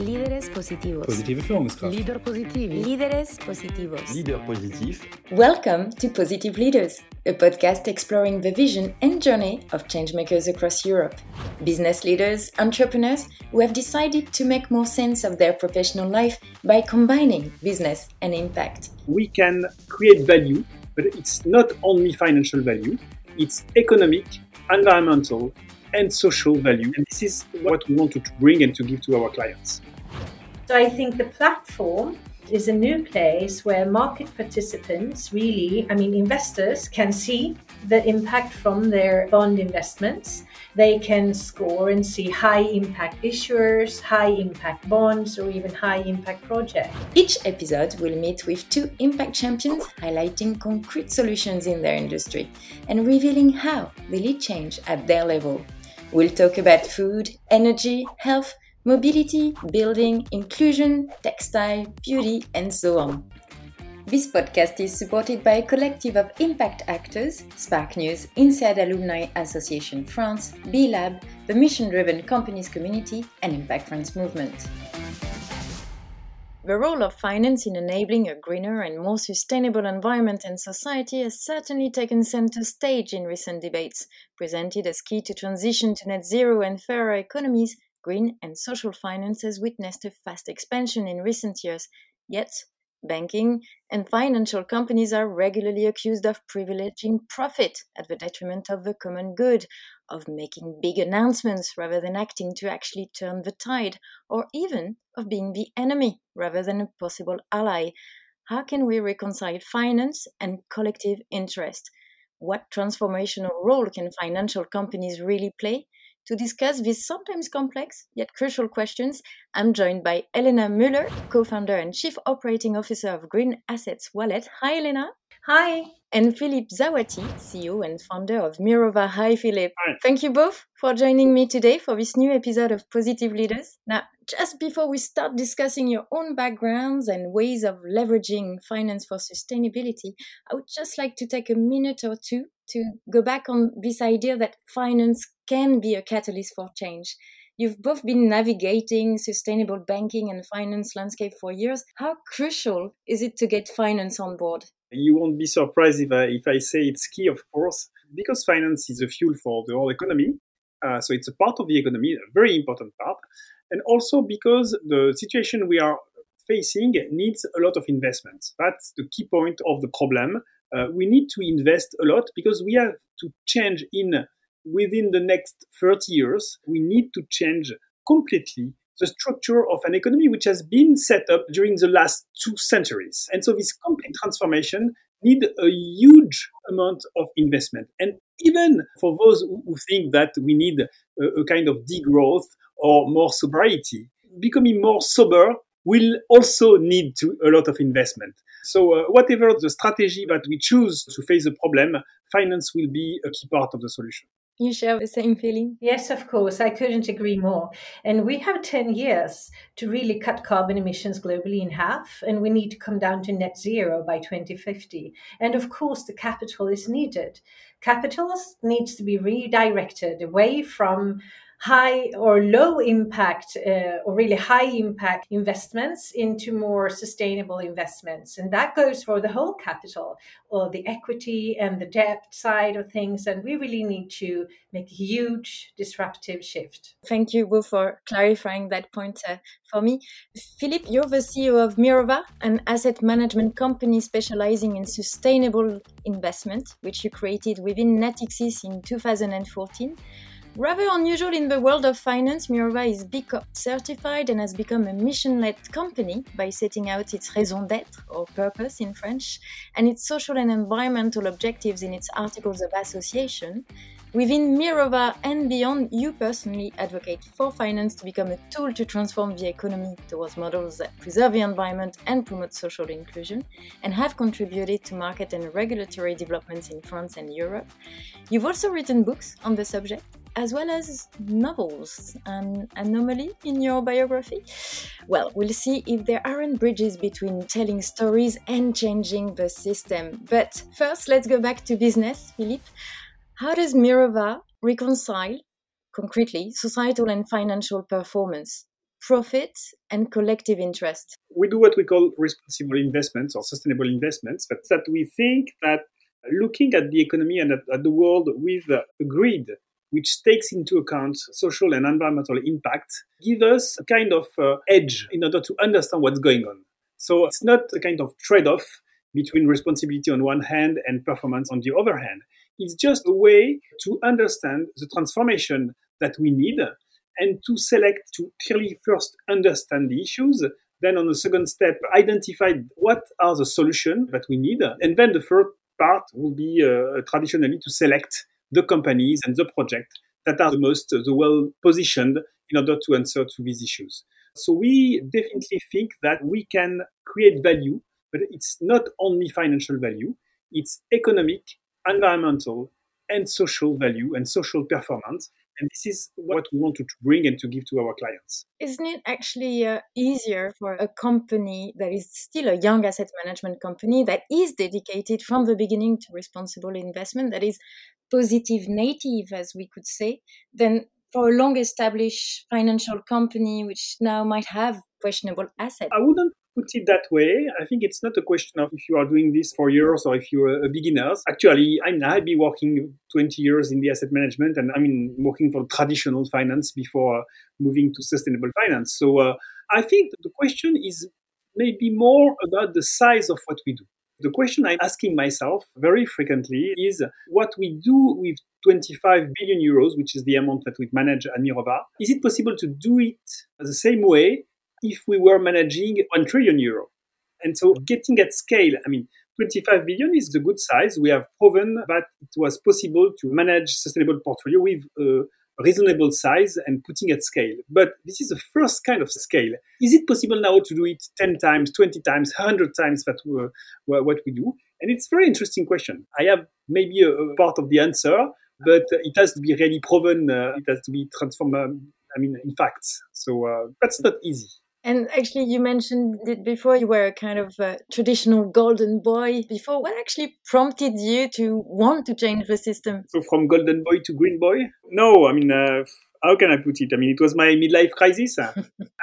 Líderes positivos. Positive Führungskraft. Leader positivi. Líderes positivos. Leader positif. Welcome to Positive Leaders, a podcast exploring the vision and journey of changemakers across Europe. Business leaders, entrepreneurs who have decided to make more sense of their professional life by combining business and impact. we can create value, but it's not only financial value, it's economic, environmental, and social value. And this is what we want to bring and to give to our clients. So I think the platform is a new place where market participants really, I mean, investors can see the impact from their bond investments. They can score and see high impact issuers, high impact bonds, or even high impact projects. Each episode will meet with two impact champions highlighting concrete solutions in their industry and revealing how they lead change at their level. We'll talk about food, energy, health, mobility, building, inclusion, textile, beauty, and so on. This podcast is supported by a collective of impact actors Sparknews, INSEAD Alumni Association France, B Lab, the mission driven companies community, and Impact France Movement. The role of finance in enabling a greener and more sustainable environment and society has certainly taken center stage in recent debates. Presented as key to transition to net zero and fairer economies, green and social finance has witnessed a fast expansion in recent years. Yet, banking and financial companies are regularly accused of privileging profit at the detriment of the common good, of making big announcements rather than acting to actually turn the tide, or even of being the enemy rather than a possible ally. How can we reconcile finance and collective interest? What transformational role can financial companies really play? To discuss these sometimes complex yet crucial questions, I'm joined by Elena Müller, co founder and chief operating officer of Green Assets Wallet. Hi, Elena. Hi. And Philippe Zaouati, CEO and founder of Mirova. Hi, Philippe. Hi. Thank you both for joining me today for this new episode of Positive Leaders. Now, just before we start discussing your own backgrounds and ways of leveraging finance for sustainability, I would just like to take a minute or two to go back on this idea that finance can be a catalyst for change. You've both been navigating sustainable banking and finance landscape for years. How crucial is it to get finance on board? You won't be surprised if I, if I say it's key, of course, because finance is a fuel for the whole economy. Uh, so it's a part of the economy, a very important part. And also because the situation we are facing needs a lot of investment. That's the key point of the problem. Uh, we need to invest a lot because we have to change in within the next 30 years. We need to change completely the structure of an economy which has been set up during the last two centuries. And so this complete transformation need a huge amount of investment. And even for those who think that we need a, a kind of degrowth or more sobriety, becoming more sober will also need to, a lot of investment. So uh, whatever the strategy that we choose to face the problem, finance will be a key part of the solution. You share the same feeling? Yes, of course. I couldn't agree more. And we have 10 years to really cut carbon emissions globally in half, and we need to come down to net zero by 2050. And of course, the capital is needed. Capital needs to be redirected away from high or low impact uh, or really high impact investments into more sustainable investments and that goes for the whole capital or the equity and the debt side of things and we really need to make a huge disruptive shift Thank you both for clarifying that point uh, for me. Philippe, you're the CEO of Mirova, an asset management company specializing in sustainable investment, which you created within Natixis in 2014. Rather unusual in the world of finance, Mirova is B Corp certified and has become a mission led company by setting out its raison d'etre, or purpose in French, and its social and environmental objectives in its articles of association. Within Mirova and beyond, you personally advocate for finance to become a tool to transform the economy towards models that preserve the environment and promote social inclusion, and have contributed to market and regulatory developments in France and Europe. You've also written books on the subject, as well as novels. An anomaly in your biography? Well, we'll see if there aren't bridges between telling stories and changing the system. But first, let's go back to business, Philippe. How does Mirova reconcile, concretely, societal and financial performance? profit and collective interest? We do what we call responsible investments or sustainable investments, but that we think that looking at the economy and at, at the world with uh, a grid which takes into account social and environmental impact, give us a kind of uh, edge in order to understand what's going on. So it's not a kind of trade off between responsibility on one hand and performance on the other hand. It's just a way to understand the transformation that we need and to select to clearly first understand the issues then on the second step identify what are the solutions that we need and then the third part will be uh, traditionally to select the companies and the project that are the most the well positioned in order to answer to these issues so we definitely think that we can create value but it's not only financial value it's economic environmental and social value and social performance and this is what we want to bring and to give to our clients. Isn't it actually uh, easier for a company that is still a young asset management company that is dedicated from the beginning to responsible investment, that is positive native, as we could say, than for a long established financial company which now might have questionable assets? I wouldn't put it that way. I think it's not a question of if you are doing this for years or if you're a beginner. Actually, I mean, I've been working 20 years in the asset management and I mean, working for traditional finance before moving to sustainable finance. So uh, I think the question is maybe more about the size of what we do. The question I'm asking myself very frequently is what we do with 25 billion euros, which is the amount that we manage at Mirova. Is it possible to do it the same way if we were managing 1 trillion euro. And so getting at scale, I mean, 25 billion is a good size. We have proven that it was possible to manage sustainable portfolio with a reasonable size and putting at scale. But this is the first kind of scale. Is it possible now to do it 10 times, 20 times, 100 times that what we do? And it's a very interesting question. I have maybe a, a part of the answer, but it has to be really proven. Uh, it has to be transformed, um, I mean, in facts. So uh, that's not easy. And actually, you mentioned it before, you were a kind of a traditional golden boy before. What actually prompted you to want to change the system? So, from golden boy to green boy? No, I mean, uh, how can I put it? I mean, it was my midlife crisis. uh,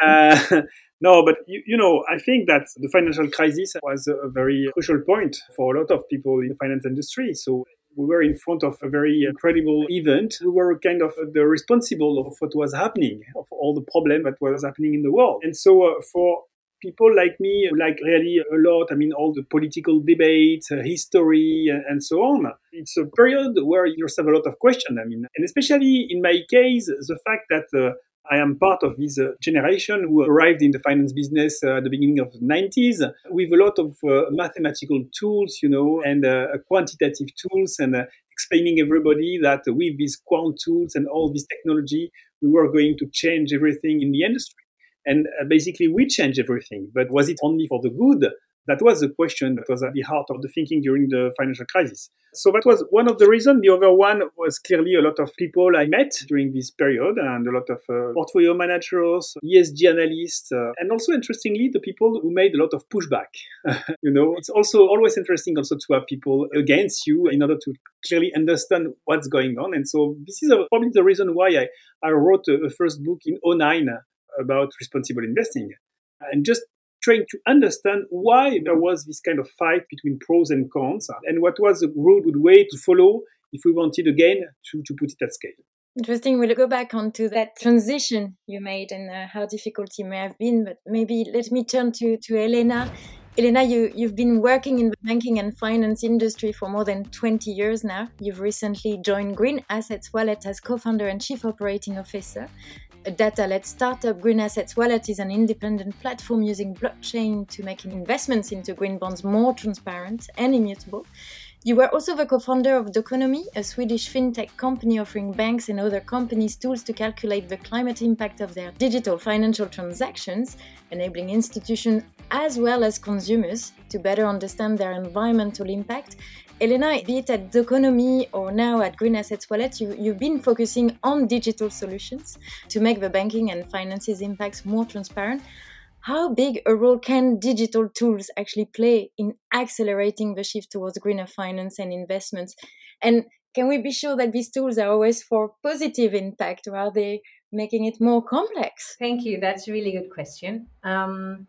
no, but you, you, know, I think that the financial crisis was a very crucial point for a lot of people in the finance industry. So we were in front of a very incredible event. We were kind of the responsible of what was happening, of all the problem that was happening in the world. And so uh, for people like me like really a lot, I mean, all the political debates, uh, history, uh, and so on, it's a period where you have a lot of questions. I mean, and especially in my case, the fact that uh, I am part of this uh, generation who arrived in the finance business uh, at the beginning of the 90s with a lot of uh, mathematical tools, you know, and quantitative tools and explaining everybody that with these quant tools and all this technology, we were going to change everything in the industry. And basically, we changed everything. But was it only for the good? That was the question that was at the heart of the thinking during the financial crisis. So that was one of the reasons. The other one was clearly a lot of people I met during this period and a lot of uh, portfolio managers, ESG analysts, uh, and also interestingly, the people who made a lot of pushback. you know, it's also always interesting also to have people against you in order to clearly understand what's going on. And so this is probably the reason why I, I wrote a, a first book in 09 about responsible investing. And just trying to understand why there was this kind of fight between pros and cons and what was a good way to follow if we wanted again to, to put it at scale. Interesting. We'll go back onto that transition you made and uh, how difficult it may have been. But maybe let me turn to, to Elena. Elena, you, you've been working in the banking and finance industry for more than 20 years now. You've recently joined Green Assets Wallet as co founder and chief operating officer a data-led startup, Green Assets Wallet is an independent platform using blockchain to make investments into green bonds more transparent and immutable. You were also the co-founder of Doconomy, a Swedish fintech company offering banks and other companies tools to calculate the climate impact of their digital financial transactions, enabling institutions as well as consumers to better understand their environmental impact Elena, be it at Doconomy or now at Green Assets Wallet, you, you've been focusing on digital solutions to make the banking and finances impacts more transparent. How big a role can digital tools actually play in accelerating the shift towards greener finance and investments? And can we be sure that these tools are always for positive impact or are they making it more complex? Thank you. That's a really good question. Um,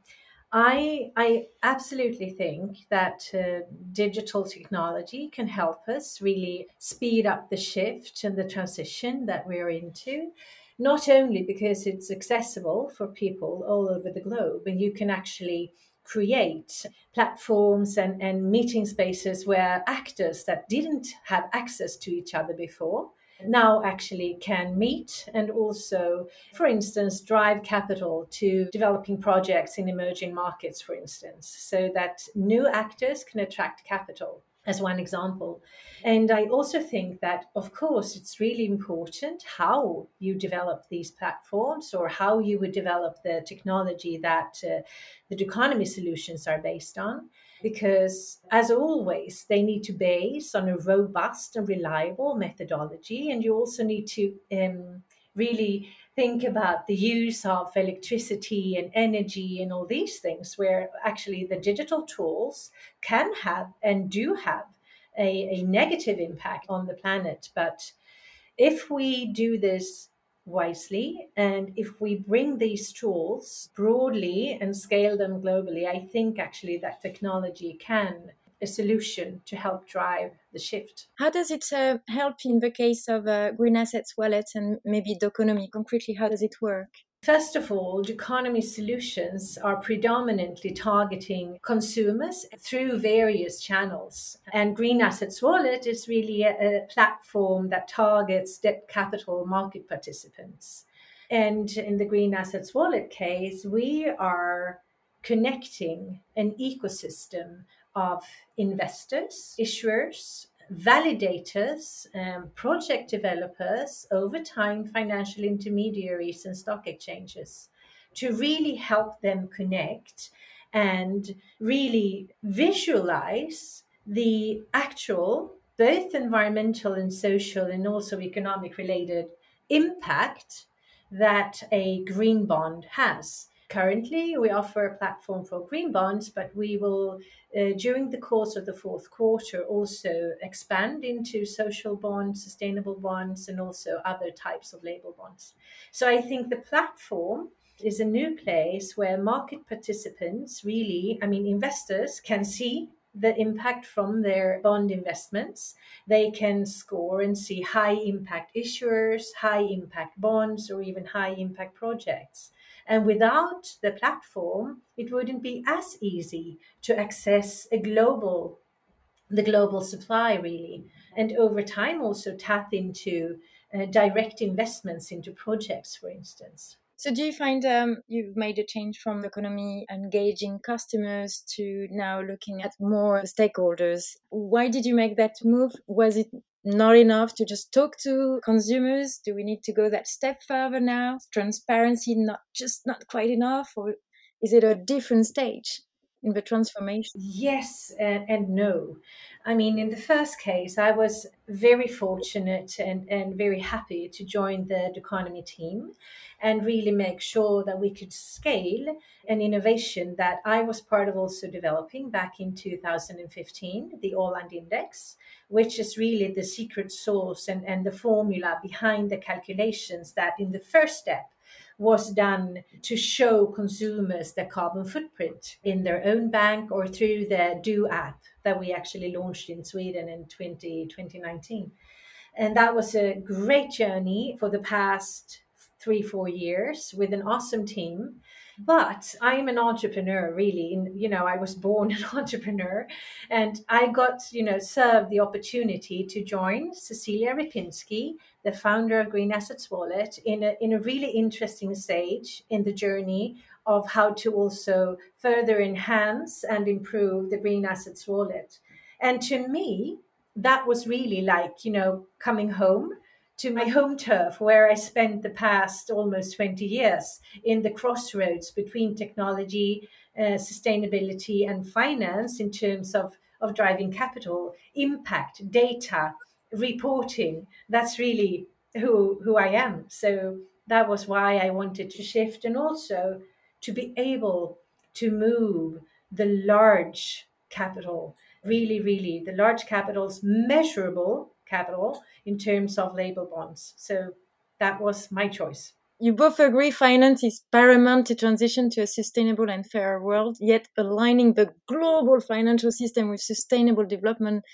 I, I absolutely think that uh, digital technology can help us really speed up the shift and the transition that we're into. Not only because it's accessible for people all over the globe, and you can actually create platforms and, and meeting spaces where actors that didn't have access to each other before now actually can meet and also, for instance, drive capital to developing projects in emerging markets, for instance, so that new actors can attract capital as one example. And I also think that, of course, it's really important how you develop these platforms or how you would develop the technology that uh, Doconomy solutions are based on. Because, as always, they need to base on a robust and reliable methodology. And you also need to um, really think about the use of electricity and energy and all these things, where actually the digital tools can have and do have a, a negative impact on the planet. But if we do this wisely and if we bring these tools broadly and scale them globally, I think actually that technology can a solution to help drive the shift. How does it uh, help in the case of uh, green assets wallet and maybe Doconomy concretely? How does it work? First of all, Doconomy solutions are predominantly targeting consumers through various channels. And Green Assets Wallet is really a, a platform that targets debt capital market participants. And in the Green Assets Wallet case, we are connecting an ecosystem of investors, issuers, validators, um, project developers, over time, financial intermediaries, and stock exchanges to really help them connect and really visualize the actual, both environmental and social, and also economic related impact that a green bond has. Currently, we offer a platform for green bonds, but we will, uh, during the course of the fourth quarter, also expand into social bonds, sustainable bonds, and also other types of label bonds. So I think the platform is a new place where market participants really, I mean, investors can see the impact from their bond investments. They can score and see high impact issuers, high impact bonds, or even high impact projects. And without the platform, it wouldn't be as easy to access a global, the global supply really. And over time also tap into uh, direct investments into projects, for instance. So, do you find um, you've made a change from Doconomy engaging customers to now looking at more stakeholders? Why did you make that move? Was it not enough to just talk to consumers? Do we need to go that step further now? Transparency not just not quite enough, or is it a different stage in the transformation? Yes and, and no. I mean, in the first case, I was very fortunate and, and very happy to join Doconomy team and really make sure that we could scale an innovation that I was part of also developing back in 2015, the Åland Index, which is really the secret source and, and the formula behind the calculations that in the first step was done to show consumers their carbon footprint in their own bank or through the Do app that we actually launched in Sweden in 20, 2019. And that was a great journey for the past three, four years with an awesome team but I'm an entrepreneur, really. You know, I was born an entrepreneur, and I got, you know, served the opportunity to join Cecilia Repinski, the founder of Green Assets Wallet, in a in a really interesting stage in the journey of how to also further enhance and improve the Green Assets Wallet. And to me, that was really like, you know, coming home to my home turf where I spent the past almost 20 years in the crossroads between technology, uh, sustainability, and finance in terms of, of driving capital, impact, data, reporting. That's really who, who I am. So that was why I wanted to shift and also to be able to move the large capital, really, really, the large capitals measurable capital in terms of label bonds. So that was my choice. You both agree finance is paramount to transition to a sustainable and fairer world, yet aligning the global financial system with sustainable development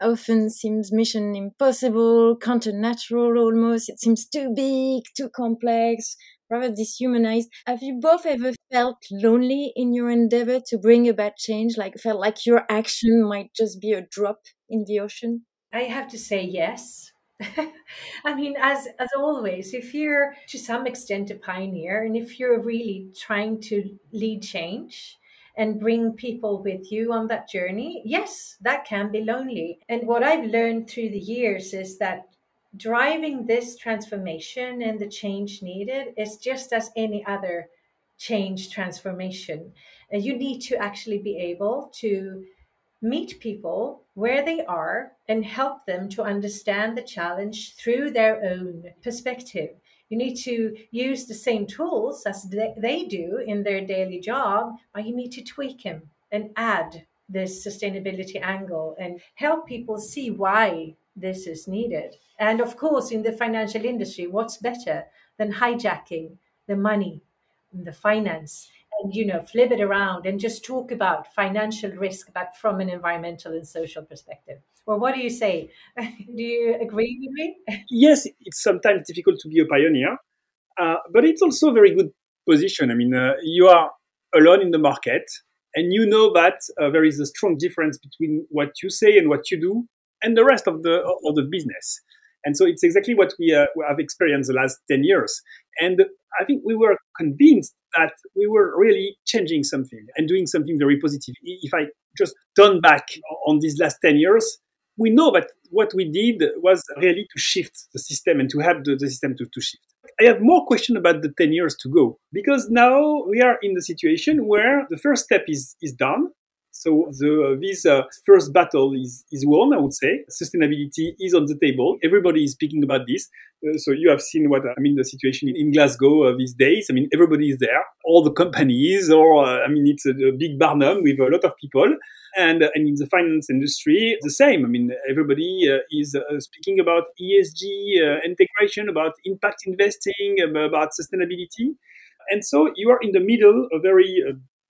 often seems mission impossible, counter-natural almost. It seems too big, too complex, rather dishumanized. Have you both ever felt lonely in your endeavor to bring about change? Like felt like your action might just be a drop in the ocean? I have to say yes. I mean, as as always, if you're to some extent a pioneer, and if you're really trying to lead change and bring people with you on that journey, yes, that can be lonely. And what I've learned through the years is that driving this transformation and the change needed is just as any other change transformation. You need to actually be able to meet people where they are and help them to understand the challenge through their own perspective. You need to use the same tools as they do in their daily job, but you need to tweak them and add this sustainability angle and help people see why this is needed. And of course, in the financial industry, what's better than hijacking the money, and the finance, and you know, flip it around and just talk about financial risk, but from an environmental and social perspective. Well, what do you say? do you agree with me? Yes, it's sometimes difficult to be a pioneer, uh, but it's also a very good position. I mean, uh, you are alone in the market, and you know that uh, there is a strong difference between what you say and what you do, and the rest of the of the business. And so it's exactly what we, uh, have experienced the last 10 years. And I think we were convinced that we were really changing something and doing something very positive. If I just turn back on these last 10 years, we know that what we did was really to shift the system and to help the, the system to, to shift. I have more questions about the 10 years to go because now we are in the situation where the first step is, is done. So the, this uh, first battle is, is won, I would say. Sustainability is on the table. Everybody is speaking about this. Uh, so you have seen what I mean the situation in, in Glasgow uh, these days. I mean everybody is there, all the companies, or uh, I mean it's a, a, big Barnum with a lot of people, and uh, and in the finance industry the same. I mean everybody uh, is speaking about ESG integration, about impact investing, about sustainability, and so you are in the middle, a very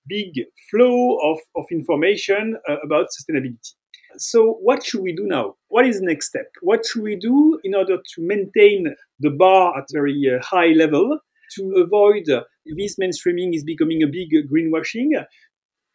big flow of, of information uh, about sustainability. So, what should we do now? What is the next step? What should we do in order to maintain the bar at very uh, high level, to avoid uh, this mainstreaming is becoming a big greenwashing,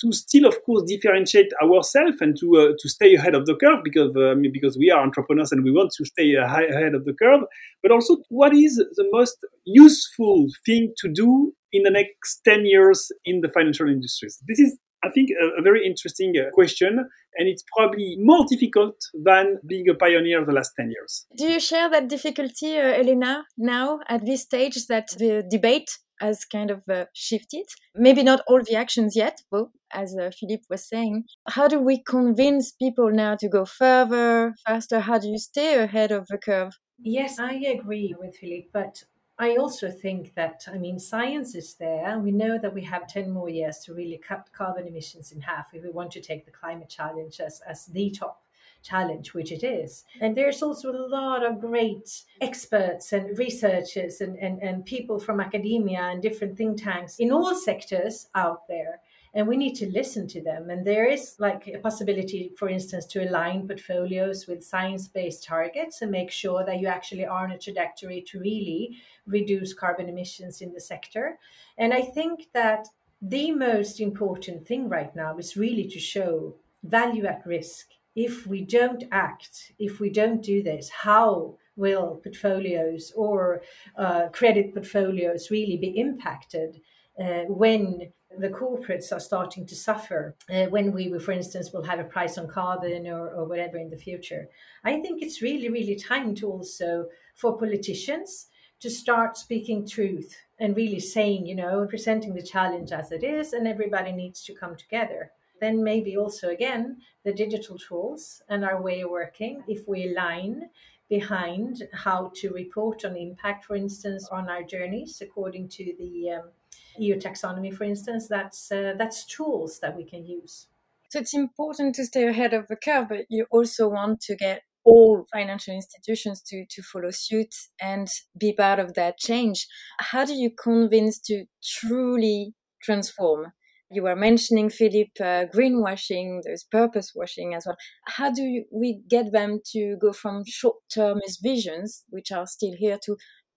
to still, of course, differentiate ourselves and to uh, to stay ahead of the curve because uh, because we are entrepreneurs and we want to stay uh, ahead of the curve. But also, what is the most useful thing to do in the next ten years in the financial industries? This is, I think, a, a very interesting uh, question, and it's probably more difficult than being a pioneer the last ten years. Do you share that difficulty, uh, Elena, now at this stage that the debate has kind of uh, shifted. Maybe not all the actions yet, but as uh, Philippe was saying, how do we convince people now to go further, faster? How do you stay ahead of the curve? Yes, I agree with Philippe, but I also think that, I mean, science is there. We know that we have 10 more years to really cut carbon emissions in half if we want to take the climate challenge as, as the top challenge, which it is. And there's also a lot of great experts and researchers and, and, and people from academia and different think tanks in all sectors out there and we need to listen to them. And there is like a possibility, for instance, to align portfolios with science based targets and make sure that you actually are on a trajectory to really reduce carbon emissions in the sector. And I think that the most important thing right now is really to show value at risk if we don't act, if we don't do this, how will portfolios or uh, credit portfolios really be impacted uh, when the corporates are starting to suffer uh, when we, for instance, will have a price on carbon or, or whatever in the future. I think it's really, really time to also, for politicians, to start speaking truth and really saying, you know, presenting the challenge as it is, and everybody needs to come together then maybe also again the digital tools and our way of working if we align behind how to report on impact for instance on our journeys according to the um, eu taxonomy for instance that's uh, that's tools that we can use so it's important to stay ahead of the curve but you also want to get all financial institutions to, to follow suit and be part of that change. How do you convince to truly transform? You were mentioning, Philippe, uh, greenwashing, there's purpose washing as well. How do you, we get them to go from short termist visions, which are still here, to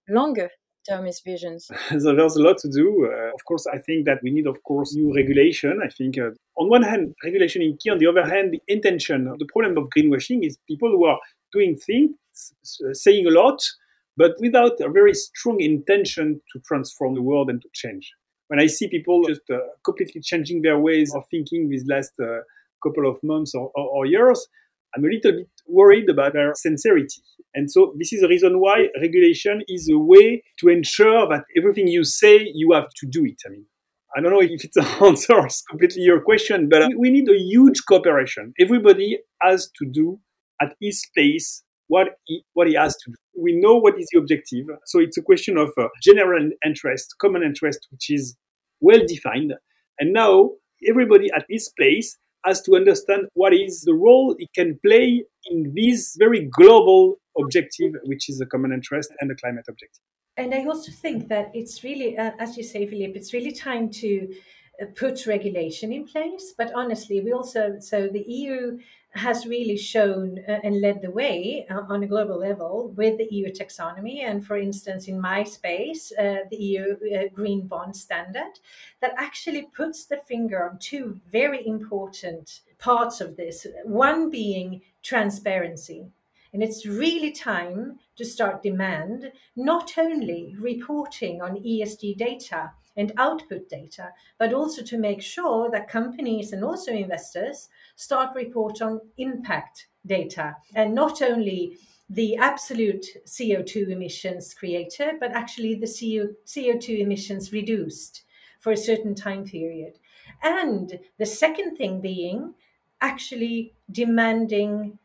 longer visions? so there's a lot to do. Uh, of course, I think that we need, of course, new regulation. I think, uh, on one hand, regulation is key. On the other hand, the intention. The problem of greenwashing is people who are doing things, saying a lot, but without a very strong intention to transform the world and to change. When I see people just uh, completely changing their ways of thinking these last uh, couple of months or, or, or years, I'm a little bit worried about their sincerity. And so this is the reason why regulation is a way to ensure that everything you say, you have to do it. I mean, I don't know if it's it answers completely your question, but we need a huge cooperation. Everybody has to do at his place what he, what he has to do. We know what is the objective. So it's a question of uh, general interest, common interest, which is well defined. And now everybody at his place has to understand what is the role it can play in this very global objective, which is the common interest and the climate objective. And I also think that it's really, uh, as you say, Philippe, it's really time to uh, put regulation in place. But honestly, we also, so the EU has really shown uh, and led the way uh, on a global level with the EU taxonomy. And for instance, in my space, uh, the EU uh, Green Bond Standard, that actually puts the finger on two very important parts of this. One being transparency. And it's really time to start demand not only reporting on ESG data and output data, but also to make sure that companies and also investors start report on impact data and not only the absolute CO2 emissions created, but actually the CO2 emissions reduced for a certain time period. And the second thing being actually demanding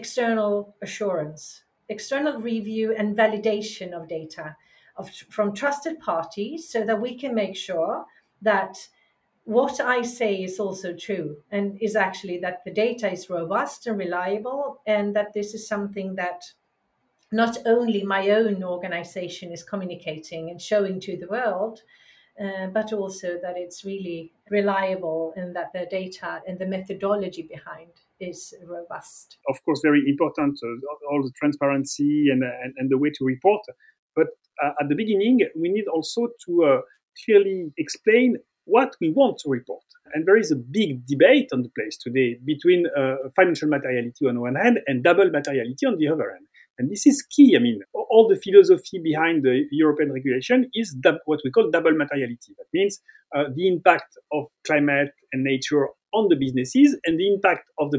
external assurance, external review and validation of data of, from trusted parties so that we can make sure that what I say is also true and is actually that the data is robust and reliable, and that this is something that not only my own organization is communicating and showing to the world, uh, but also that it's really reliable and that the data and the methodology behind is robust. Of course, very important, uh, all the transparency and, and, and, the way to report. But uh, at the beginning, we need also to uh, clearly explain what we want to report. And there is a big debate on the place today between uh, financial materiality on one hand and double materiality on the other hand. And this is key. I mean, all the philosophy behind the European regulation is what we call double materiality. That means uh, the impact of climate and nature on the businesses and the impact of the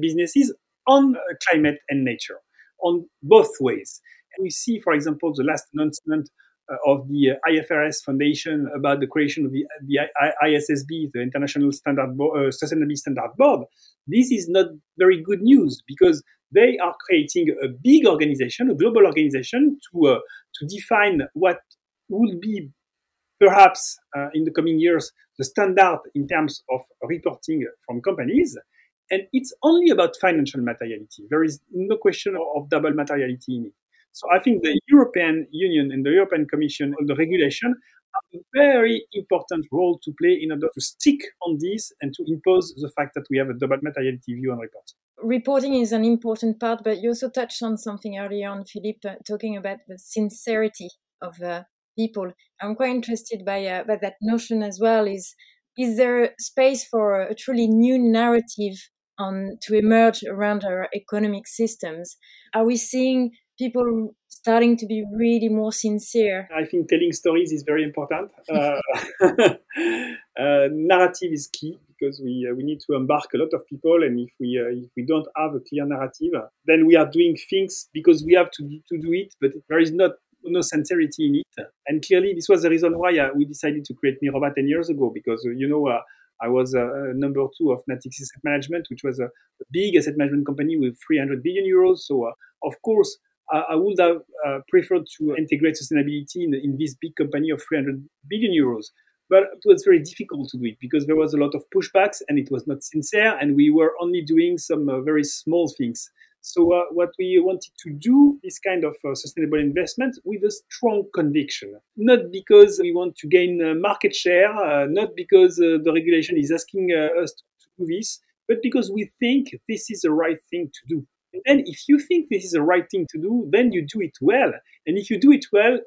businesses on uh, climate and nature, on both ways. And we see, for example, the last announcement uh, of the uh, IFRS Foundation about the creation of the, the ISSB, the International Standard Bo- uh, Sustainability Standard Board, this is not very good news because they are creating a big organization, a global organization, to uh, to define what will be perhaps uh, in the coming years the standard in terms of reporting from companies. And it's only about financial materiality. There is no question of double materiality in it. So I think the European Union and the European Commission on the regulation have a very important role to play in order to stick on this and to impose the fact that we have a double materiality view on reporting. Reporting is an important part, but you also touched on something earlier on, Philippe, uh, talking about the sincerity of uh, people. I'm quite interested by, uh, by that notion as well. Is is there space for a truly new narrative on to emerge around our economic systems? Are we seeing people starting to be really more sincere. I think telling stories is very important. Uh, uh, narrative is key because we uh, we need to embark a lot of people, and if we uh, if we don't have a clear narrative, then we are doing things because we have to to do it, but there is not no sincerity in it. And clearly, this was the reason why uh, we decided to create Mirova 10 years ago because, uh, you know, I was uh, number two of Natixis Asset Management, which was a, a, big asset management company with 300 billion euros. So, uh, of course, I would have uh, preferred to integrate sustainability in, in, this big company of 300 billion euros. But it was very difficult to do it because there was a lot of pushbacks and it was not sincere, and we were only doing some uh, very small things. So uh, what we wanted to do this kind of uh, sustainable investment with a strong conviction, not because we want to gain uh, market share, uh, not because the regulation is asking us to do this, but because we think this is the right thing to do. And then if you think this is the right thing to do, then you do it well. And if you do it well,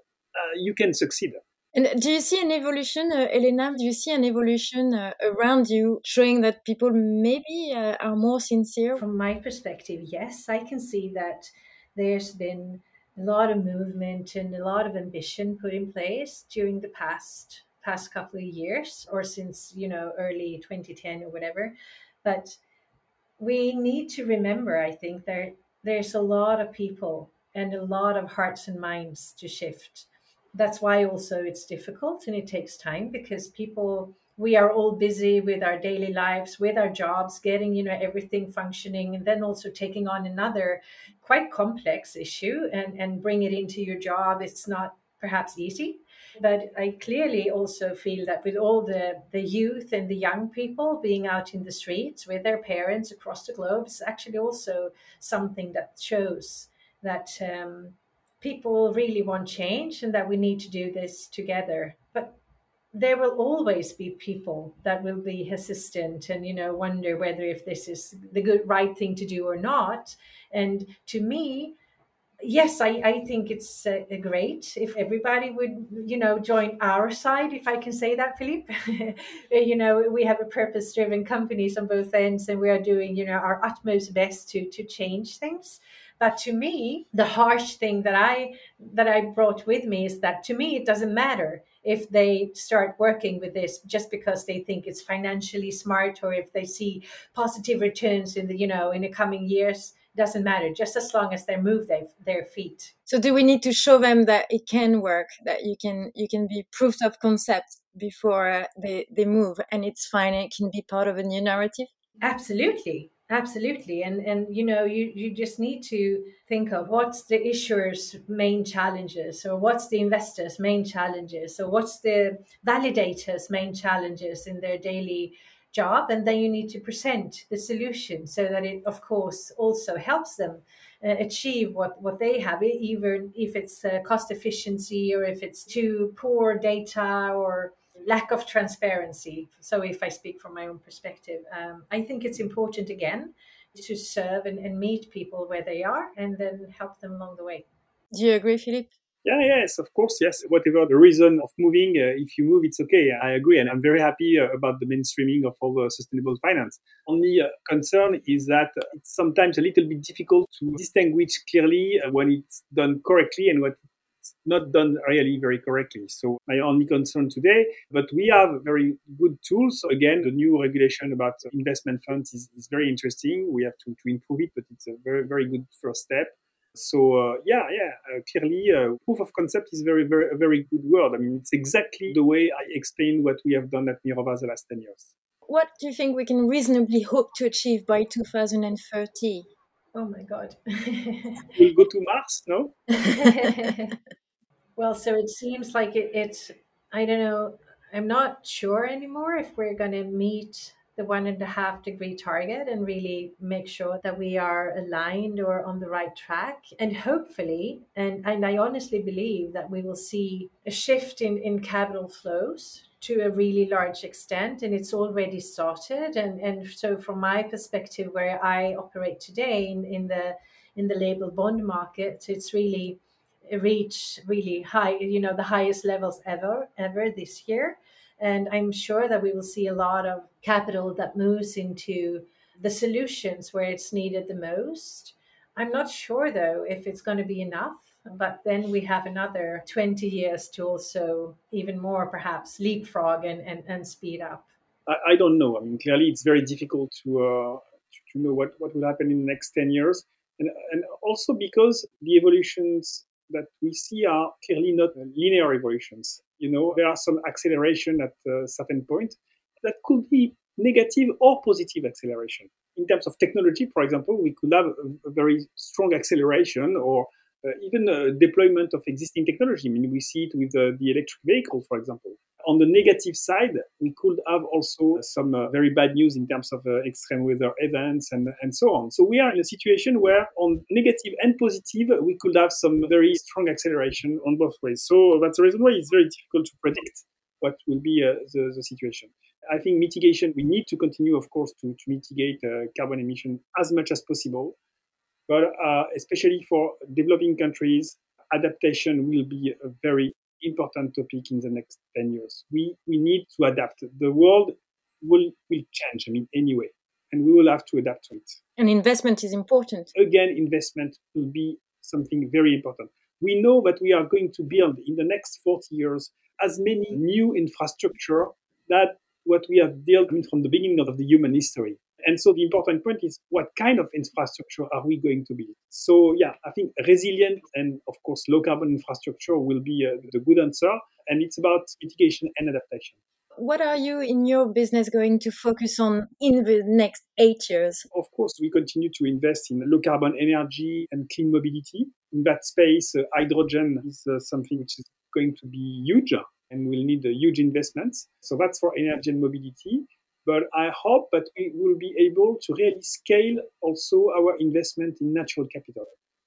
you can succeed. And do you see an evolution, uh, Elena? Do you see an evolution uh, around you showing that people maybe uh, are more sincere? From my perspective, yes, I can see that there's been a lot of movement and a lot of ambition put in place during the past past couple of years or since you know early 2010 or whatever but we need to remember i think there there's a lot of people and a lot of hearts and minds to shift. That's why also it's difficult and it takes time because people we are all busy with our daily lives with our jobs getting you know everything functioning and then also taking on another quite complex issue and and bring it into your job. It's not perhaps easy but i clearly also feel that with all the the youth and the young people being out in the streets with their parents across the globe it's actually also something that shows that um, people really want change and that we need to do this together. But there will always be people that will be hesitant and you know wonder whether if this is the good right thing to do or not. And to me, yes, I, I think it's uh, great if everybody would, you know, join our side, if I can say that, Philippe. you know, we have a purpose-driven companies on both ends, and we are doing, you know, our utmost best to to change things. But to me, the harsh thing that I that I brought with me is that to me it doesn't matter if they start working with this just because they think it's financially smart or if they see positive returns in the you know in the coming years doesn't matter just as long as they move their, their feet. So do we need to show them that it can work that you can you can be proof of concept before uh, they they move and it's fine it can be part of a new narrative? Absolutely absolutely. And and you know you you just need to think of what's the issuer's main challenges or what's the investor's main challenges or what's the validator's main challenges in their daily job and then you need to present the solution so that it of course also helps them uh, achieve what what they have even if it's uh, cost efficiency or if it's too poor data or lack of transparency. So, if I speak from my own perspective, um, I think it's important again to serve and, and, meet people where they are and then help them along the way. Do you agree, Philippe? Yeah, yes, of course, yes. Whatever the reason of moving, uh, if you move, it's okay. I agree. And I'm very happy uh, about the mainstreaming of all the sustainable finance. Only uh, concern is that it's sometimes a little bit difficult to distinguish clearly uh, when it's done correctly and what not done really very correctly. So my only concern today, but we have very good tools. Again, the new regulation about investment funds is, is very interesting. We have to, to improve it, but it's a very, very good first step. So uh, yeah, yeah, uh, clearly, uh, proof of concept is very, very, a very good word. I mean, it's exactly the way I explained what we have done at Mirova the last ten years. What do you think we can reasonably hope to achieve by 2030? Oh my God. we'll go to Mars, no? well, so it seems like it, it's, I don't know, I'm not sure anymore if we're going to meet the one and a half degree target and really make sure that we are aligned or on the right track. And hopefully, and, and I honestly believe that we will see a shift in, in capital flows to a really large extent and it's already started and and so from my perspective where i operate today in, in the in the label bond market it's really reached really high you know the highest levels ever ever this year and i'm sure that we will see a lot of capital that moves into the solutions where it's needed the most i'm not sure though if it's going to be enough but then we have another 20 years to also even more perhaps leapfrog and, and, and speed up. I, I don't know. I mean, clearly it's very difficult to, uh, to know what, what will happen in the next 10 years. And, and also because the evolutions that we see are clearly not linear evolutions. You know, there are some acceleration at a certain point that could be negative or positive acceleration. In terms of technology, for example, we could have a, a very strong acceleration or even uh, deployment of existing technology. I mean, we see it with uh, the electric vehicle, for example. On the negative side, we could have also some uh, very bad news in terms of uh, extreme weather events and, and so on. So we are in a situation where on negative and positive, we could have some very strong acceleration on both ways. So that's the reason why it's very difficult to predict what will be uh, the, the situation. I think mitigation, we need to continue, of course, to, to mitigate uh, carbon emission as much as possible. But uh, especially for developing countries, adaptation will be a very important topic in the next 10 years. We, we need to adapt. The world will, will change, I mean, anyway, and we will have to adapt to it. And investment is important. Again, investment will be something very important. We know that we are going to build in the next 40 years as many new infrastructure that what we have built from the beginning of the human history. And so the important point is what kind of infrastructure are we going to build? So yeah, I think resilient and of course low carbon infrastructure will be uh, the good answer. And it's about mitigation and adaptation. What are you in your business going to focus on in the next eight years? Of course, we continue to invest in low carbon energy and clean mobility. In that space, uh, hydrogen is uh, something which is going to be huge and will need huge investments. So that's for energy and mobility. But I hope that we will be able to really scale also our investment in natural capital.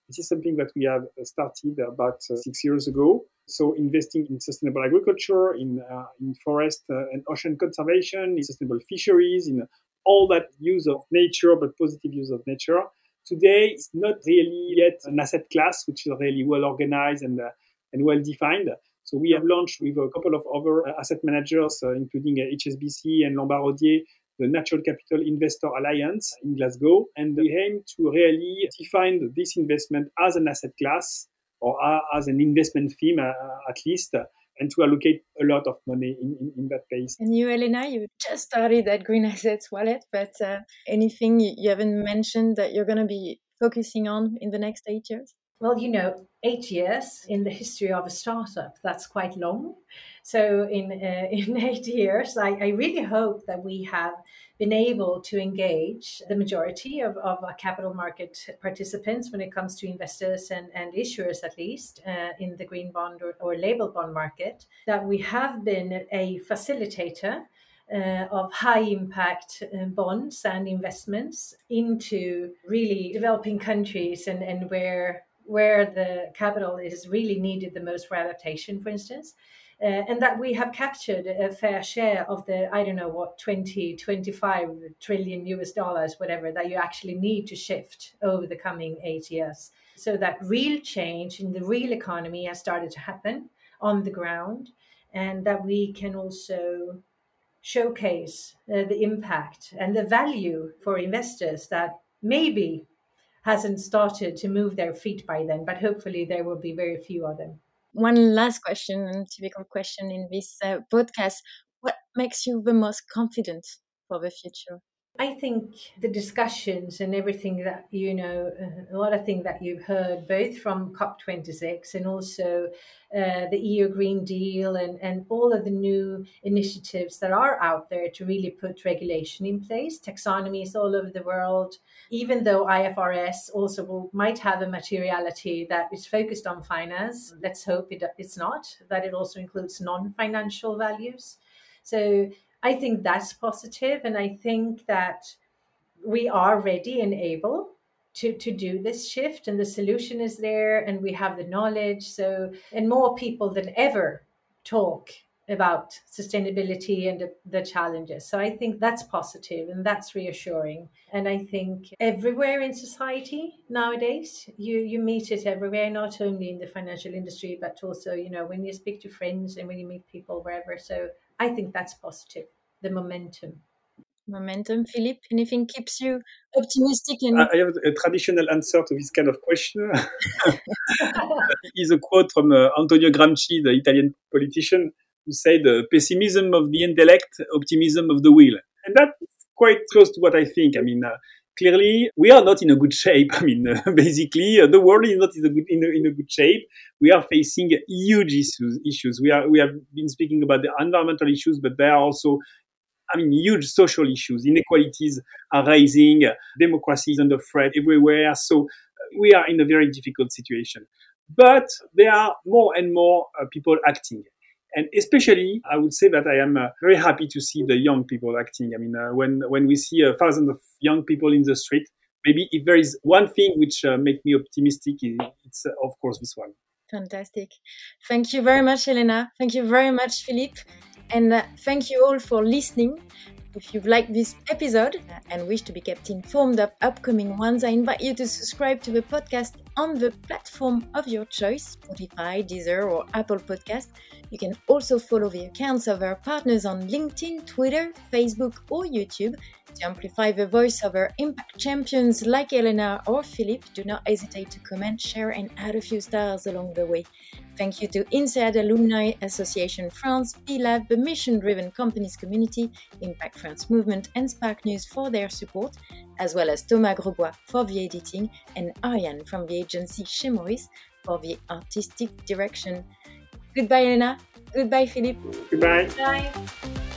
This is something that we have started about uh, six years ago. So investing in sustainable agriculture, in, uh, in forest uh, and ocean conservation, in sustainable fisheries, in all that use of nature, but positive use of nature. Today, it's not really yet an asset class which is really well organized and, uh, and well defined. So we have launched with a couple of other uh, asset managers, uh, including HSBC uh, and Lombard Odier, the Natural Capital Investor Alliance in Glasgow. And we aim to really define this investment as an asset class or as an investment theme at least and to allocate a lot of money in, in, in, that space. And you, Elena, you just started that Green Assets Wallet, but uh, anything you haven't mentioned that you're going to be focusing on in the next eight years? Well, you know, eight years in the history of a startup, that's quite long. So, in, uh, in eight years, I, I, really hope that we have been able to engage the majority of, of capital market participants when it comes to investors and, and issuers, at least, uh, in the green bond or, or label bond market, that we have been a facilitator uh, of high impact uh, bonds and investments into really developing countries and, and where where the capital is really needed the most for adaptation, for instance. Uh, and that we have captured a fair share of the i don't know what 20 25 trillion us dollars whatever that you actually need to shift over the coming eight years so that real change in the real economy has started to happen on the ground and that we can also showcase uh, the impact and the value for investors that maybe hasn't started to move their feet by then, but hopefully there will be very few of them. One last question, and typical question in this uh, podcast: What makes you the most confident for the future? I think the discussions and everything that, you know, uh, a lot of things that you've heard, both from COP26 and also uh, the EU Green Deal and, and all of the new initiatives that are out there to really put regulation in place, taxonomies all over the world, even though IFRS also will, might have a materiality that is focused on finance. Let's hope it, it's not, that it also includes non financial values. So I think that's positive, and I think that we are ready and able to to do this shift, and the solution is there, and we have the knowledge. So, and more people than ever talk about sustainability and the, challenges. So I think that's positive and that's reassuring. And I think everywhere in society nowadays, you you meet it everywhere, not only in the financial industry, but also you know when you speak to friends and when you meet people wherever. So I think that's positive, the momentum. Momentum, Philippe, anything keeps you optimistic? And... I have a traditional answer to this kind of question. is a quote from uh, Antonio Gramsci, the Italian politician, who said, uh, "Pessimism of the intellect, optimism of the will," and that's quite close to what I think. I mean, uh, clearly we are not in a good shape. I mean, uh, basically, uh, the world is not in a, good, in, a, in a good shape. We are facing huge issues. Issues. We are we have been speaking about the environmental issues, but there are also I mean, huge social issues. Inequalities are rising. Democracy is under threat everywhere. So uh, we are in a very difficult situation. But there are more and more uh, people acting. And especially, I would say that I am uh, very happy to see the young people acting. I mean, uh, when when we see a thousand of young people in the street, maybe if there is one thing which uh, makes me optimistic, it's uh, of course this one. Fantastic. Thank you very much, Elena. Thank you very much, Philippe. And uh, thank you all for listening. If you've liked this episode and wish to be kept informed of upcoming ones, I invite you to subscribe to the podcast on the platform of your choice Spotify, Deezer, or Apple Podcast. You can also follow the accounts of our partners on LinkedIn, Twitter, Facebook, or YouTube. To amplify the voice of our impact champions like Elena or Philippe, do not hesitate to comment, share, and add a few stars along the way. Thank you to INSEAD Alumni Association France, B-Lab, the Mission Driven Companies Community, Impact France Movement, and Sparknews for their support, as well as Thomas Grosbois for the editing and Ariane from the agency Chez Maurice for the artistic direction. Goodbye, Elena. Goodbye, Philippe. Goodbye. Bye.